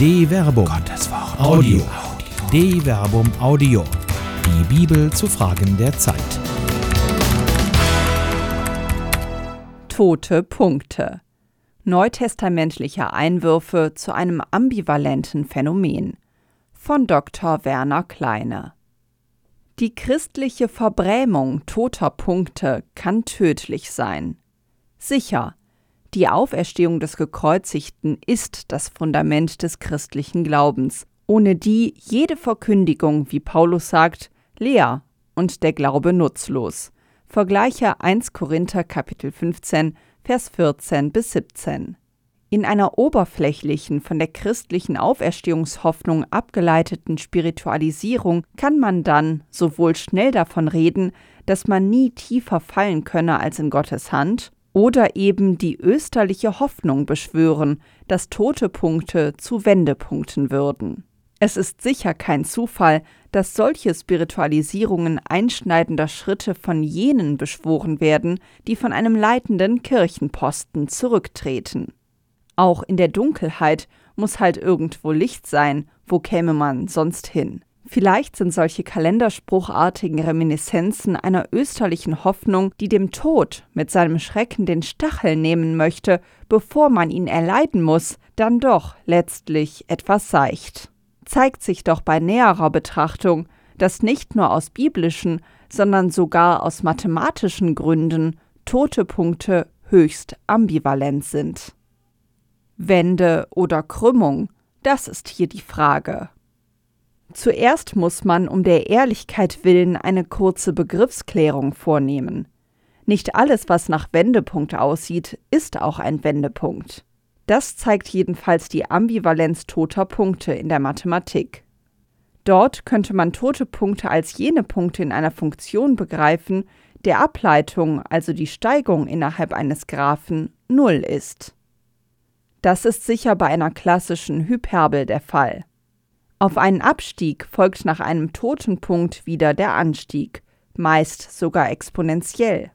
De Verbum. Gottes Wort. Audio. De Verbum Audio. Die Bibel zu Fragen der Zeit. Tote Punkte. Neutestamentliche Einwürfe zu einem ambivalenten Phänomen. Von Dr. Werner Kleine. Die christliche Verbrämung toter Punkte kann tödlich sein. Sicher, die Auferstehung des Gekreuzigten ist das Fundament des christlichen Glaubens, ohne die jede Verkündigung, wie Paulus sagt, leer und der Glaube nutzlos. Vergleiche 1 Korinther Kapitel 15, Vers 14 bis 17. In einer oberflächlichen, von der christlichen Auferstehungshoffnung abgeleiteten Spiritualisierung kann man dann sowohl schnell davon reden, dass man nie tiefer fallen könne als in Gottes Hand, oder eben die österliche Hoffnung beschwören, dass tote Punkte zu Wendepunkten würden. Es ist sicher kein Zufall, dass solche Spiritualisierungen einschneidender Schritte von jenen beschworen werden, die von einem leitenden Kirchenposten zurücktreten. Auch in der Dunkelheit muss halt irgendwo Licht sein, wo käme man sonst hin? Vielleicht sind solche kalenderspruchartigen Reminiszenzen einer österlichen Hoffnung, die dem Tod mit seinem Schrecken den Stachel nehmen möchte, bevor man ihn erleiden muss, dann doch letztlich etwas seicht. Zeigt sich doch bei näherer Betrachtung, dass nicht nur aus biblischen, sondern sogar aus mathematischen Gründen tote Punkte höchst ambivalent sind. Wende oder Krümmung, das ist hier die Frage. Zuerst muss man um der Ehrlichkeit willen eine kurze Begriffsklärung vornehmen. Nicht alles, was nach Wendepunkt aussieht, ist auch ein Wendepunkt. Das zeigt jedenfalls die Ambivalenz toter Punkte in der Mathematik. Dort könnte man tote Punkte als jene Punkte in einer Funktion begreifen, der Ableitung, also die Steigung innerhalb eines Graphen, null ist. Das ist sicher bei einer klassischen Hyperbel der Fall. Auf einen Abstieg folgt nach einem Totenpunkt wieder der Anstieg, meist sogar exponentiell.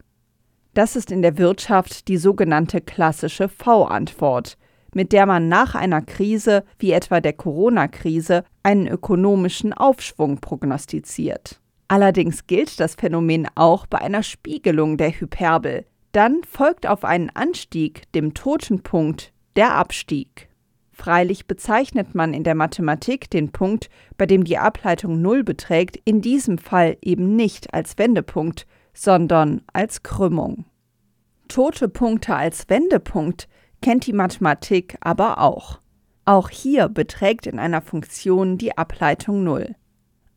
Das ist in der Wirtschaft die sogenannte klassische V-Antwort, mit der man nach einer Krise wie etwa der Corona-Krise einen ökonomischen Aufschwung prognostiziert. Allerdings gilt das Phänomen auch bei einer Spiegelung der Hyperbel. Dann folgt auf einen Anstieg, dem Totenpunkt, der Abstieg. Freilich bezeichnet man in der Mathematik den Punkt, bei dem die Ableitung Null beträgt, in diesem Fall eben nicht als Wendepunkt, sondern als Krümmung. Tote Punkte als Wendepunkt kennt die Mathematik aber auch. Auch hier beträgt in einer Funktion die Ableitung Null.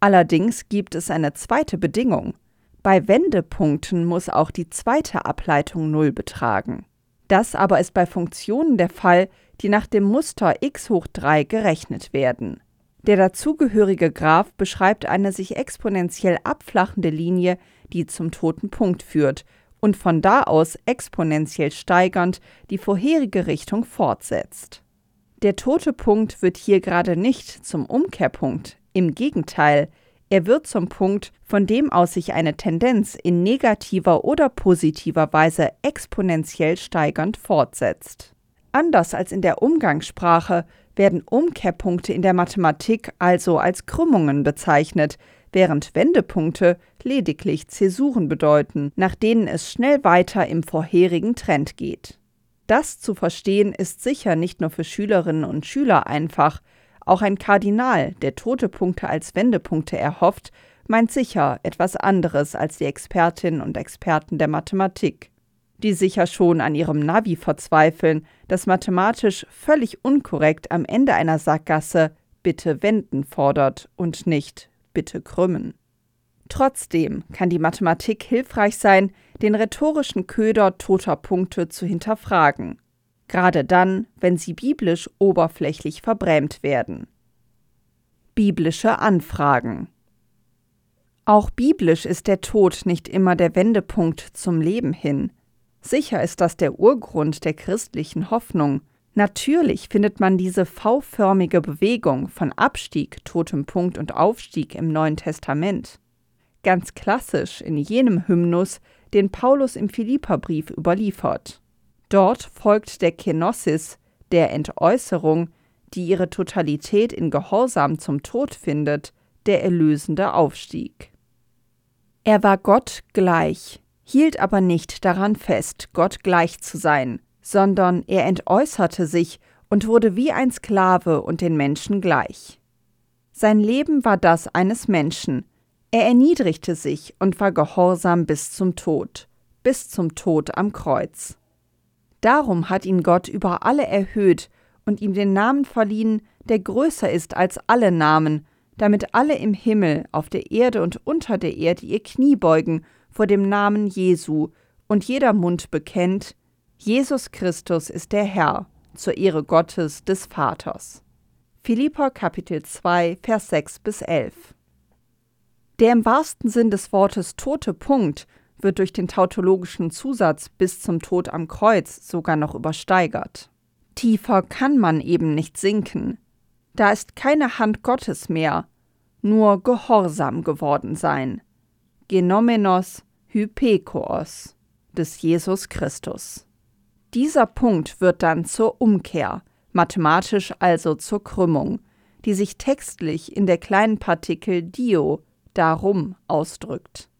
Allerdings gibt es eine zweite Bedingung. Bei Wendepunkten muss auch die zweite Ableitung Null betragen. Das aber ist bei Funktionen der Fall, die nach dem Muster x hoch 3 gerechnet werden. Der dazugehörige Graph beschreibt eine sich exponentiell abflachende Linie, die zum toten Punkt führt und von da aus exponentiell steigernd die vorherige Richtung fortsetzt. Der tote Punkt wird hier gerade nicht zum Umkehrpunkt, im Gegenteil, er wird zum Punkt, von dem aus sich eine Tendenz in negativer oder positiver Weise exponentiell steigernd fortsetzt. Anders als in der Umgangssprache werden Umkehrpunkte in der Mathematik also als Krümmungen bezeichnet, während Wendepunkte lediglich Zäsuren bedeuten, nach denen es schnell weiter im vorherigen Trend geht. Das zu verstehen ist sicher nicht nur für Schülerinnen und Schüler einfach, auch ein Kardinal, der tote Punkte als Wendepunkte erhofft, meint sicher etwas anderes als die Expertinnen und Experten der Mathematik, die sicher schon an ihrem Navi verzweifeln, das mathematisch völlig unkorrekt am Ende einer Sackgasse bitte wenden fordert und nicht bitte krümmen. Trotzdem kann die Mathematik hilfreich sein, den rhetorischen Köder toter Punkte zu hinterfragen gerade dann, wenn sie biblisch oberflächlich verbrämt werden. Biblische Anfragen Auch biblisch ist der Tod nicht immer der Wendepunkt zum Leben hin. Sicher ist das der Urgrund der christlichen Hoffnung. Natürlich findet man diese V-förmige Bewegung von Abstieg, totem Punkt und Aufstieg im Neuen Testament. Ganz klassisch in jenem Hymnus, den Paulus im Philipperbrief überliefert. Dort folgt der Kenosis, der Entäußerung, die ihre Totalität in Gehorsam zum Tod findet, der erlösende Aufstieg. Er war Gott gleich, hielt aber nicht daran fest, Gott gleich zu sein, sondern er entäußerte sich und wurde wie ein Sklave und den Menschen gleich. Sein Leben war das eines Menschen. Er erniedrigte sich und war gehorsam bis zum Tod, bis zum Tod am Kreuz. Darum hat ihn Gott über alle erhöht und ihm den Namen verliehen, der größer ist als alle Namen, damit alle im Himmel, auf der Erde und unter der Erde ihr Knie beugen vor dem Namen Jesu und jeder Mund bekennt, Jesus Christus ist der Herr, zur Ehre Gottes des Vaters. Philipper Kapitel 2, Vers 6 bis 11. Der im wahrsten Sinn des Wortes tote Punkt wird durch den tautologischen Zusatz bis zum Tod am Kreuz sogar noch übersteigert. Tiefer kann man eben nicht sinken. Da ist keine Hand Gottes mehr, nur Gehorsam geworden sein. Genomenos Hypekos des Jesus Christus. Dieser Punkt wird dann zur Umkehr, mathematisch also zur Krümmung, die sich textlich in der kleinen Partikel dio darum ausdrückt.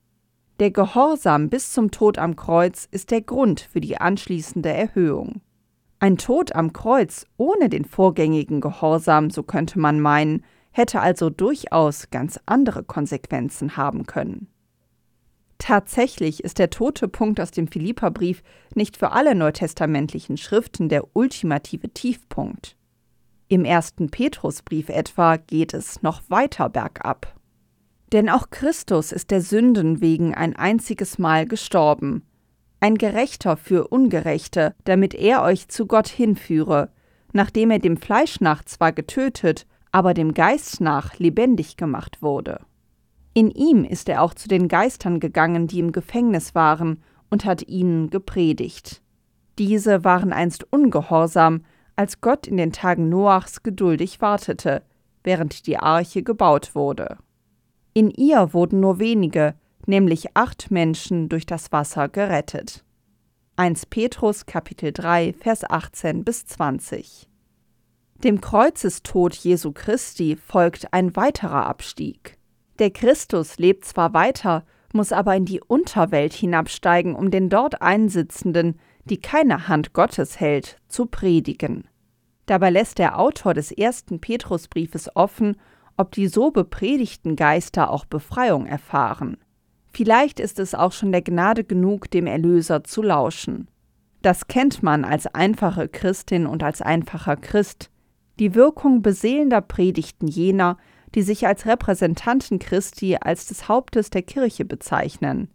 Der Gehorsam bis zum Tod am Kreuz ist der Grund für die anschließende Erhöhung. Ein Tod am Kreuz ohne den vorgängigen Gehorsam, so könnte man meinen, hätte also durchaus ganz andere Konsequenzen haben können. Tatsächlich ist der tote Punkt aus dem Philipperbrief nicht für alle neutestamentlichen Schriften der ultimative Tiefpunkt. Im ersten Petrusbrief etwa geht es noch weiter bergab. Denn auch Christus ist der Sünden wegen ein einziges Mal gestorben, ein Gerechter für Ungerechte, damit er euch zu Gott hinführe, nachdem er dem Fleisch nach zwar getötet, aber dem Geist nach lebendig gemacht wurde. In ihm ist er auch zu den Geistern gegangen, die im Gefängnis waren, und hat ihnen gepredigt. Diese waren einst ungehorsam, als Gott in den Tagen Noachs geduldig wartete, während die Arche gebaut wurde. In ihr wurden nur wenige, nämlich acht Menschen, durch das Wasser gerettet. 1 Petrus Kapitel 3 Vers 18 bis 20 Dem Kreuzestod Jesu Christi folgt ein weiterer Abstieg. Der Christus lebt zwar weiter, muss aber in die Unterwelt hinabsteigen, um den dort Einsitzenden, die keine Hand Gottes hält, zu predigen. Dabei lässt der Autor des ersten Petrusbriefes offen, ob die so bepredigten Geister auch Befreiung erfahren. Vielleicht ist es auch schon der Gnade genug, dem Erlöser zu lauschen. Das kennt man als einfache Christin und als einfacher Christ. Die Wirkung beseelender Predigten jener, die sich als Repräsentanten Christi als des Hauptes der Kirche bezeichnen.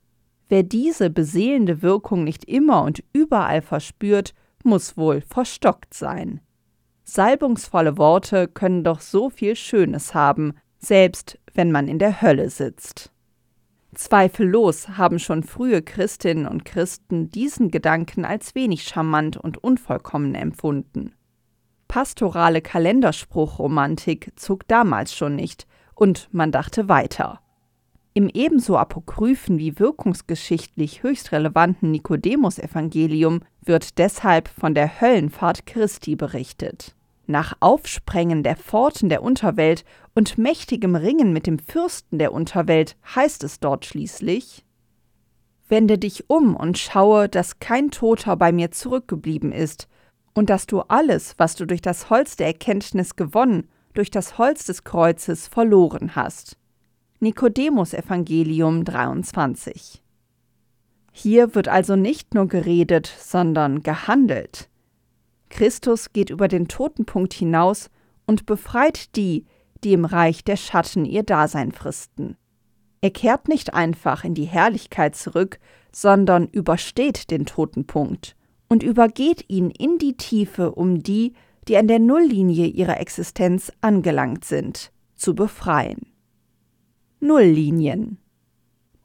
Wer diese beseelende Wirkung nicht immer und überall verspürt, muss wohl verstockt sein. Salbungsvolle Worte können doch so viel Schönes haben, selbst wenn man in der Hölle sitzt. Zweifellos haben schon frühe Christinnen und Christen diesen Gedanken als wenig charmant und unvollkommen empfunden. Pastorale Kalenderspruchromantik zog damals schon nicht, und man dachte weiter. Im ebenso apokryphen wie wirkungsgeschichtlich höchst relevanten Nikodemus-Evangelium wird deshalb von der Höllenfahrt Christi berichtet. Nach Aufsprengen der Pforten der Unterwelt und mächtigem Ringen mit dem Fürsten der Unterwelt heißt es dort schließlich Wende dich um und schaue, dass kein Toter bei mir zurückgeblieben ist, und dass du alles, was du durch das Holz der Erkenntnis gewonnen, durch das Holz des Kreuzes verloren hast. Nikodemus Evangelium 23 Hier wird also nicht nur geredet, sondern gehandelt. Christus geht über den Totenpunkt hinaus und befreit die, die im Reich der Schatten ihr Dasein fristen. Er kehrt nicht einfach in die Herrlichkeit zurück, sondern übersteht den Totenpunkt und übergeht ihn in die Tiefe, um die, die an der Nulllinie ihrer Existenz angelangt sind, zu befreien. Nulllinien.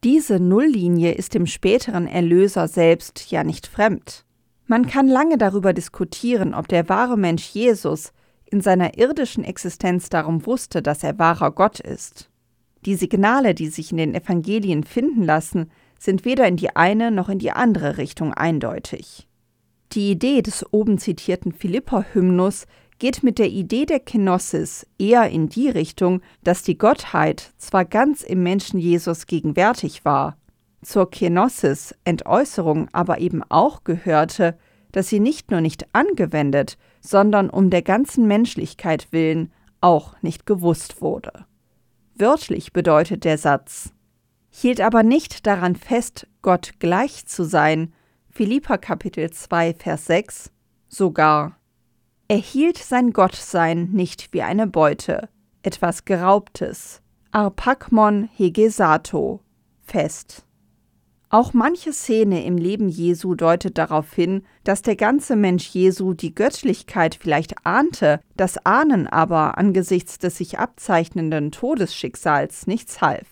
Diese Nulllinie ist dem späteren Erlöser selbst ja nicht fremd. Man kann lange darüber diskutieren, ob der wahre Mensch Jesus in seiner irdischen Existenz darum wusste, dass er wahrer Gott ist. Die Signale, die sich in den Evangelien finden lassen, sind weder in die eine noch in die andere Richtung eindeutig. Die Idee des oben zitierten Philipper-Hymnus geht mit der Idee der Kenosis eher in die Richtung, dass die Gottheit zwar ganz im Menschen Jesus gegenwärtig war, zur Kenosis Entäußerung aber eben auch gehörte, dass sie nicht nur nicht angewendet, sondern um der ganzen Menschlichkeit willen auch nicht gewusst wurde. Wörtlich bedeutet der Satz, hielt aber nicht daran fest, Gott gleich zu sein, Philippa Kapitel 2, Vers 6, sogar. Er hielt sein Gottsein nicht wie eine Beute, etwas Geraubtes, Arpakmon hegesato, fest. Auch manche Szene im Leben Jesu deutet darauf hin, dass der ganze Mensch Jesu die Göttlichkeit vielleicht ahnte, das Ahnen aber angesichts des sich abzeichnenden Todesschicksals nichts half.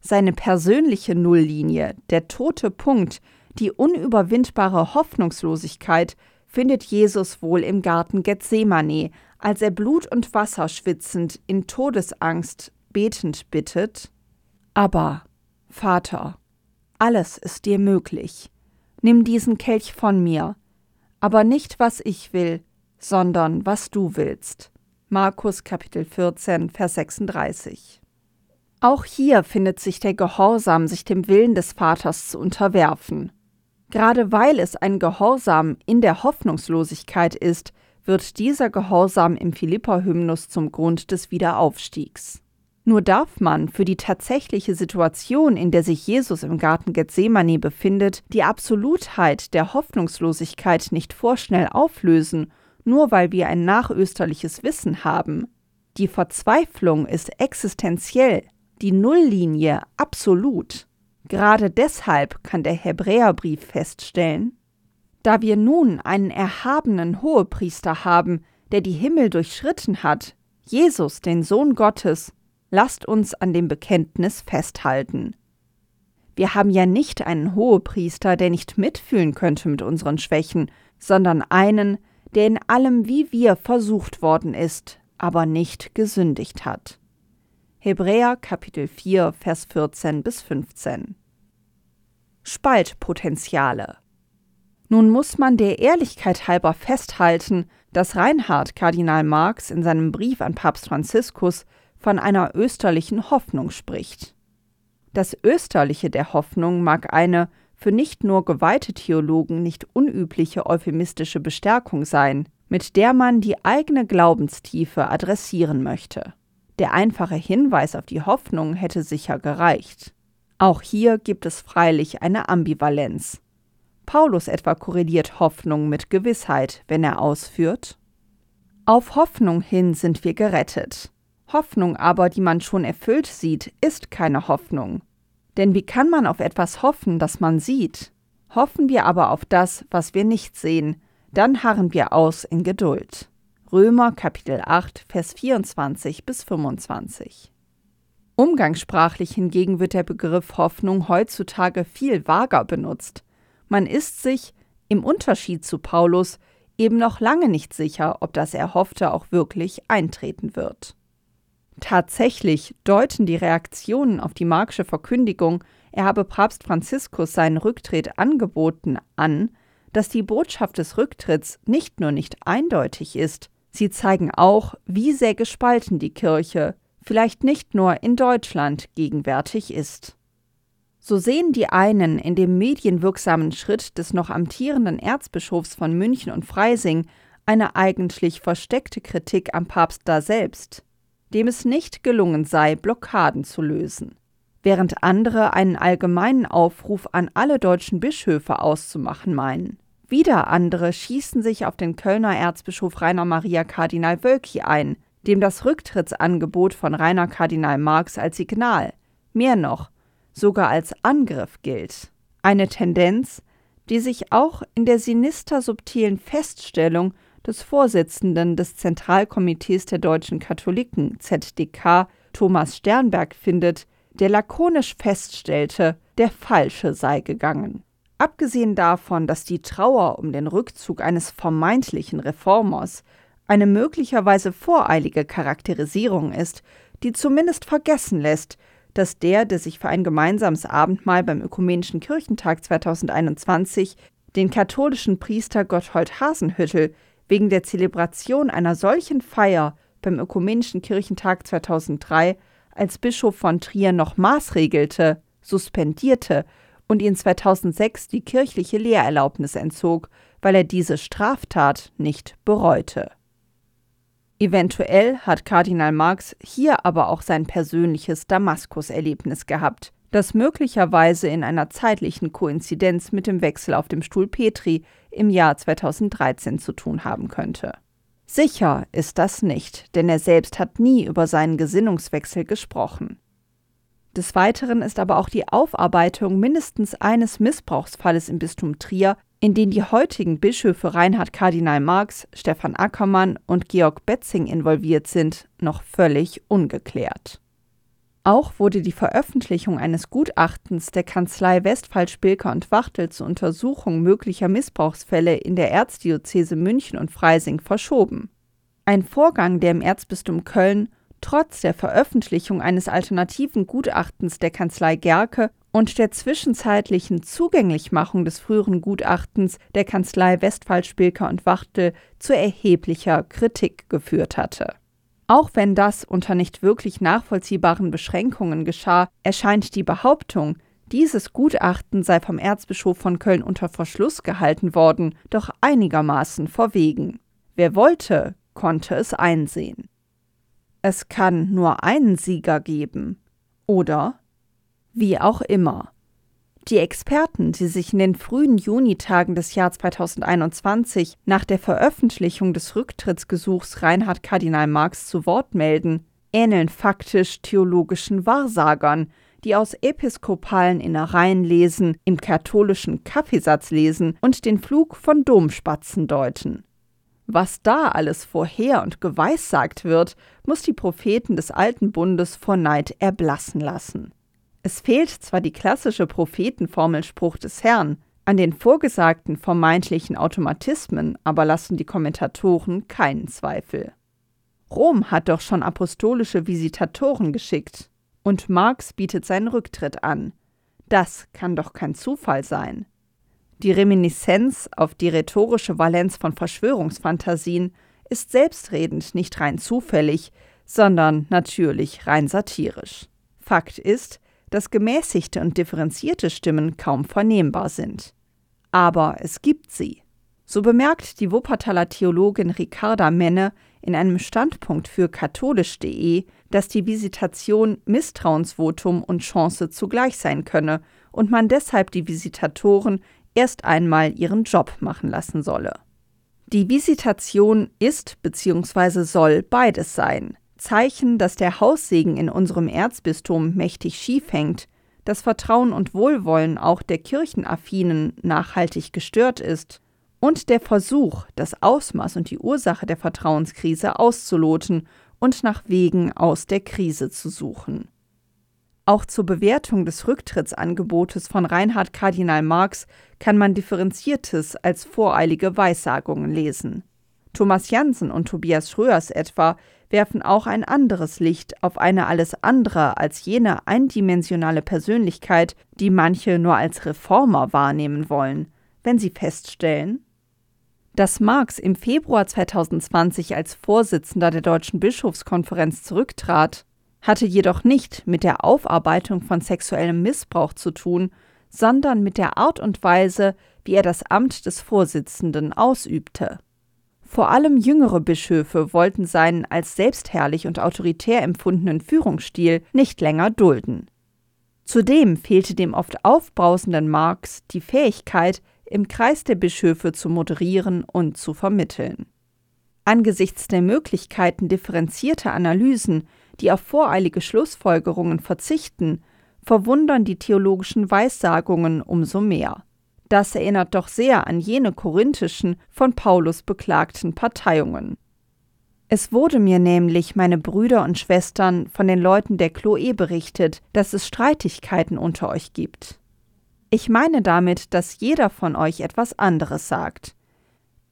Seine persönliche Nulllinie, der tote Punkt, die unüberwindbare Hoffnungslosigkeit findet Jesus wohl im Garten Gethsemane, als er Blut und Wasser schwitzend in Todesangst betend bittet: Aber, Vater, alles ist dir möglich. Nimm diesen Kelch von mir, aber nicht was ich will, sondern was du willst. Markus Kapitel 14, Vers 36. Auch hier findet sich der Gehorsam, sich dem Willen des Vaters zu unterwerfen. Gerade weil es ein Gehorsam in der Hoffnungslosigkeit ist, wird dieser Gehorsam im Philippa-Hymnus zum Grund des Wiederaufstiegs. Nur darf man für die tatsächliche Situation, in der sich Jesus im Garten Gethsemane befindet, die Absolutheit der Hoffnungslosigkeit nicht vorschnell auflösen, nur weil wir ein nachösterliches Wissen haben. Die Verzweiflung ist existenziell, die Nulllinie absolut. Gerade deshalb kann der Hebräerbrief feststellen, da wir nun einen erhabenen Hohepriester haben, der die Himmel durchschritten hat, Jesus, den Sohn Gottes, lasst uns an dem Bekenntnis festhalten. Wir haben ja nicht einen Hohepriester, der nicht mitfühlen könnte mit unseren Schwächen, sondern einen, der in allem wie wir versucht worden ist, aber nicht gesündigt hat. Hebräer Kapitel 4, Vers 14 bis 15. Spaltpotenziale. Nun muss man der Ehrlichkeit halber festhalten, dass Reinhard Kardinal Marx in seinem Brief an Papst Franziskus von einer österlichen Hoffnung spricht. Das Österliche der Hoffnung mag eine für nicht nur geweihte Theologen nicht unübliche euphemistische Bestärkung sein, mit der man die eigene Glaubenstiefe adressieren möchte. Der einfache Hinweis auf die Hoffnung hätte sicher gereicht. Auch hier gibt es freilich eine Ambivalenz. Paulus etwa korreliert Hoffnung mit Gewissheit, wenn er ausführt Auf Hoffnung hin sind wir gerettet. Hoffnung aber, die man schon erfüllt sieht, ist keine Hoffnung. Denn wie kann man auf etwas hoffen, das man sieht? Hoffen wir aber auf das, was wir nicht sehen, dann harren wir aus in Geduld. Römer Kapitel 8, Vers 24 bis 25. Umgangssprachlich hingegen wird der Begriff Hoffnung heutzutage viel vager benutzt. Man ist sich, im Unterschied zu Paulus, eben noch lange nicht sicher, ob das Erhoffte auch wirklich eintreten wird. Tatsächlich deuten die Reaktionen auf die Marksche Verkündigung, er habe Papst Franziskus seinen Rücktritt angeboten, an, dass die Botschaft des Rücktritts nicht nur nicht eindeutig ist, sie zeigen auch, wie sehr gespalten die Kirche, vielleicht nicht nur in Deutschland, gegenwärtig ist. So sehen die einen in dem medienwirksamen Schritt des noch amtierenden Erzbischofs von München und Freising eine eigentlich versteckte Kritik am Papst da selbst dem es nicht gelungen sei, Blockaden zu lösen, während andere einen allgemeinen Aufruf an alle deutschen Bischöfe auszumachen meinen. Wieder andere schießen sich auf den Kölner Erzbischof Rainer Maria Kardinal Wölki ein, dem das Rücktrittsangebot von Rainer Kardinal Marx als Signal, mehr noch, sogar als Angriff gilt. Eine Tendenz, die sich auch in der sinister subtilen Feststellung des Vorsitzenden des Zentralkomitees der deutschen Katholiken ZDK Thomas Sternberg findet, der lakonisch feststellte, der Falsche sei gegangen. Abgesehen davon, dass die Trauer um den Rückzug eines vermeintlichen Reformers eine möglicherweise voreilige Charakterisierung ist, die zumindest vergessen lässt, dass der, der sich für ein gemeinsames Abendmahl beim Ökumenischen Kirchentag 2021 den katholischen Priester Gotthold Hasenhüttel wegen der Zelebration einer solchen Feier beim Ökumenischen Kirchentag 2003 als Bischof von Trier noch maßregelte, suspendierte und ihn 2006 die kirchliche Lehrerlaubnis entzog, weil er diese Straftat nicht bereute. Eventuell hat Kardinal Marx hier aber auch sein persönliches Damaskus-Erlebnis gehabt, das möglicherweise in einer zeitlichen Koinzidenz mit dem Wechsel auf dem Stuhl Petri im Jahr 2013 zu tun haben könnte. Sicher ist das nicht, denn er selbst hat nie über seinen Gesinnungswechsel gesprochen. Des Weiteren ist aber auch die Aufarbeitung mindestens eines Missbrauchsfalles im Bistum Trier, in den die heutigen Bischöfe Reinhard Kardinal Marx, Stefan Ackermann und Georg Betzing involviert sind, noch völlig ungeklärt. Auch wurde die Veröffentlichung eines Gutachtens der Kanzlei Westphal Spilker und Wachtel zur Untersuchung möglicher Missbrauchsfälle in der Erzdiözese München und Freising verschoben. Ein Vorgang, der im Erzbistum Köln trotz der Veröffentlichung eines alternativen Gutachtens der Kanzlei Gerke und der zwischenzeitlichen Zugänglichmachung des früheren Gutachtens der Kanzlei Westphal Spilker und Wachtel zu erheblicher Kritik geführt hatte. Auch wenn das unter nicht wirklich nachvollziehbaren Beschränkungen geschah, erscheint die Behauptung, dieses Gutachten sei vom Erzbischof von Köln unter Verschluss gehalten worden, doch einigermaßen verwegen. Wer wollte, konnte es einsehen. Es kann nur einen Sieger geben. Oder? Wie auch immer. Die Experten, die sich in den frühen Junitagen des Jahres 2021 nach der Veröffentlichung des Rücktrittsgesuchs Reinhard Kardinal Marx zu Wort melden, ähneln faktisch theologischen Wahrsagern, die aus episkopalen Innereien lesen, im katholischen Kaffeesatz lesen und den Flug von Domspatzen deuten. Was da alles vorher und geweissagt wird, muss die Propheten des Alten Bundes vor Neid erblassen lassen. Es fehlt zwar die klassische Prophetenformelspruch des Herrn, an den vorgesagten vermeintlichen Automatismen aber lassen die Kommentatoren keinen Zweifel. Rom hat doch schon apostolische Visitatoren geschickt, und Marx bietet seinen Rücktritt an. Das kann doch kein Zufall sein. Die Reminiszenz auf die rhetorische Valenz von Verschwörungsfantasien ist selbstredend nicht rein zufällig, sondern natürlich rein satirisch. Fakt ist, dass gemäßigte und differenzierte Stimmen kaum vernehmbar sind. Aber es gibt sie. So bemerkt die Wuppertaler Theologin Ricarda Menne in einem Standpunkt für katholisch.de, dass die Visitation Misstrauensvotum und Chance zugleich sein könne und man deshalb die Visitatoren erst einmal ihren Job machen lassen solle. Die Visitation ist bzw. soll beides sein. Zeichen, dass der Haussegen in unserem Erzbistum mächtig schief hängt, das Vertrauen und Wohlwollen auch der Kirchenaffinen nachhaltig gestört ist und der Versuch, das Ausmaß und die Ursache der Vertrauenskrise auszuloten und nach Wegen aus der Krise zu suchen. Auch zur Bewertung des Rücktrittsangebotes von Reinhard Kardinal Marx kann man Differenziertes als voreilige Weissagungen lesen. Thomas Jansen und Tobias Schröers etwa werfen auch ein anderes Licht auf eine alles andere als jene eindimensionale Persönlichkeit, die manche nur als Reformer wahrnehmen wollen, wenn sie feststellen, dass Marx im Februar 2020 als Vorsitzender der Deutschen Bischofskonferenz zurücktrat, hatte jedoch nicht mit der Aufarbeitung von sexuellem Missbrauch zu tun, sondern mit der Art und Weise, wie er das Amt des Vorsitzenden ausübte. Vor allem jüngere Bischöfe wollten seinen als selbstherrlich und autoritär empfundenen Führungsstil nicht länger dulden. Zudem fehlte dem oft aufbrausenden Marx die Fähigkeit, im Kreis der Bischöfe zu moderieren und zu vermitteln. Angesichts der Möglichkeiten differenzierter Analysen, die auf voreilige Schlussfolgerungen verzichten, verwundern die theologischen Weissagungen umso mehr. Das erinnert doch sehr an jene korinthischen, von Paulus beklagten Parteiungen. Es wurde mir nämlich, meine Brüder und Schwestern, von den Leuten der Chloe berichtet, dass es Streitigkeiten unter euch gibt. Ich meine damit, dass jeder von euch etwas anderes sagt.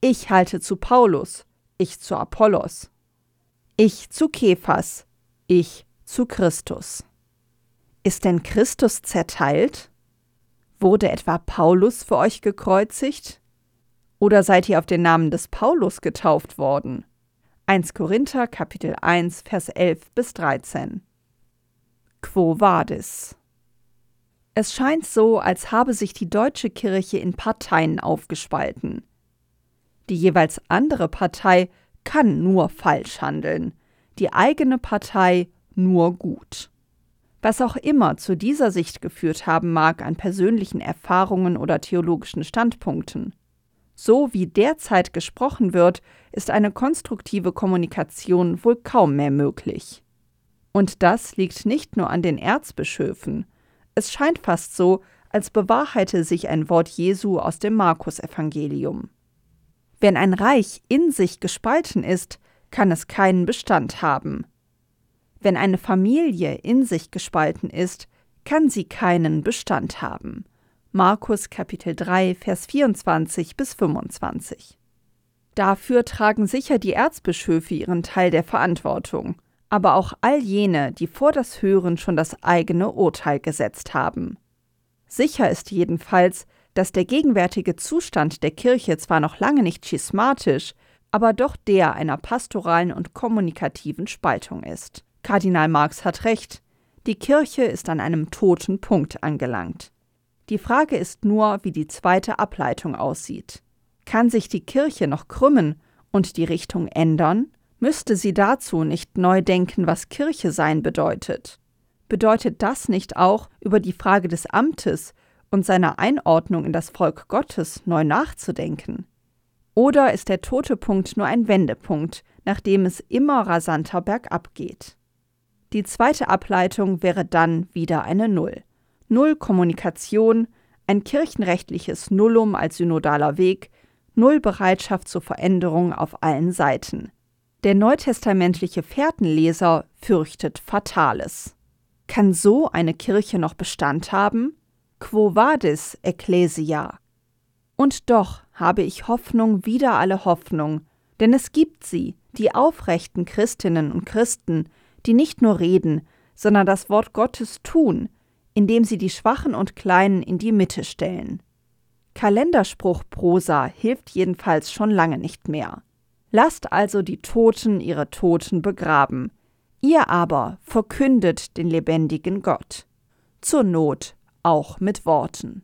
Ich halte zu Paulus, ich zu Apollos, ich zu Kephas, ich zu Christus. Ist denn Christus zerteilt? Wurde etwa Paulus für euch gekreuzigt? Oder seid ihr auf den Namen des Paulus getauft worden? 1 Korinther Kapitel 1 Vers 11 bis 13. Quo vadis? Es scheint so, als habe sich die deutsche Kirche in Parteien aufgespalten. Die jeweils andere Partei kann nur falsch handeln, die eigene Partei nur gut. Was auch immer zu dieser Sicht geführt haben mag an persönlichen Erfahrungen oder theologischen Standpunkten. So wie derzeit gesprochen wird, ist eine konstruktive Kommunikation wohl kaum mehr möglich. Und das liegt nicht nur an den Erzbischöfen. Es scheint fast so, als bewahrheite sich ein Wort Jesu aus dem Markus-Evangelium. Wenn ein Reich in sich gespalten ist, kann es keinen Bestand haben. Wenn eine Familie in sich gespalten ist, kann sie keinen Bestand haben. Markus Kapitel 3, Vers 24 bis 25. Dafür tragen sicher die Erzbischöfe ihren Teil der Verantwortung, aber auch all jene, die vor das Hören schon das eigene Urteil gesetzt haben. Sicher ist jedenfalls, dass der gegenwärtige Zustand der Kirche zwar noch lange nicht schismatisch, aber doch der einer pastoralen und kommunikativen Spaltung ist. Kardinal Marx hat recht, die Kirche ist an einem toten Punkt angelangt. Die Frage ist nur, wie die zweite Ableitung aussieht. Kann sich die Kirche noch krümmen und die Richtung ändern? Müsste sie dazu nicht neu denken, was Kirche sein bedeutet? Bedeutet das nicht auch, über die Frage des Amtes und seiner Einordnung in das Volk Gottes neu nachzudenken? Oder ist der tote Punkt nur ein Wendepunkt, nachdem es immer rasanter bergab geht? Die zweite Ableitung wäre dann wieder eine Null. Null Kommunikation, ein kirchenrechtliches Nullum als synodaler Weg, Null Bereitschaft zur Veränderung auf allen Seiten. Der neutestamentliche Fährtenleser fürchtet Fatales. Kann so eine Kirche noch Bestand haben? Quo vadis, Ecclesia? Und doch habe ich Hoffnung wider alle Hoffnung, denn es gibt sie, die aufrechten Christinnen und Christen, die nicht nur reden, sondern das Wort Gottes tun, indem sie die Schwachen und Kleinen in die Mitte stellen. Kalenderspruchprosa hilft jedenfalls schon lange nicht mehr. Lasst also die Toten ihre Toten begraben, ihr aber verkündet den lebendigen Gott. Zur Not auch mit Worten.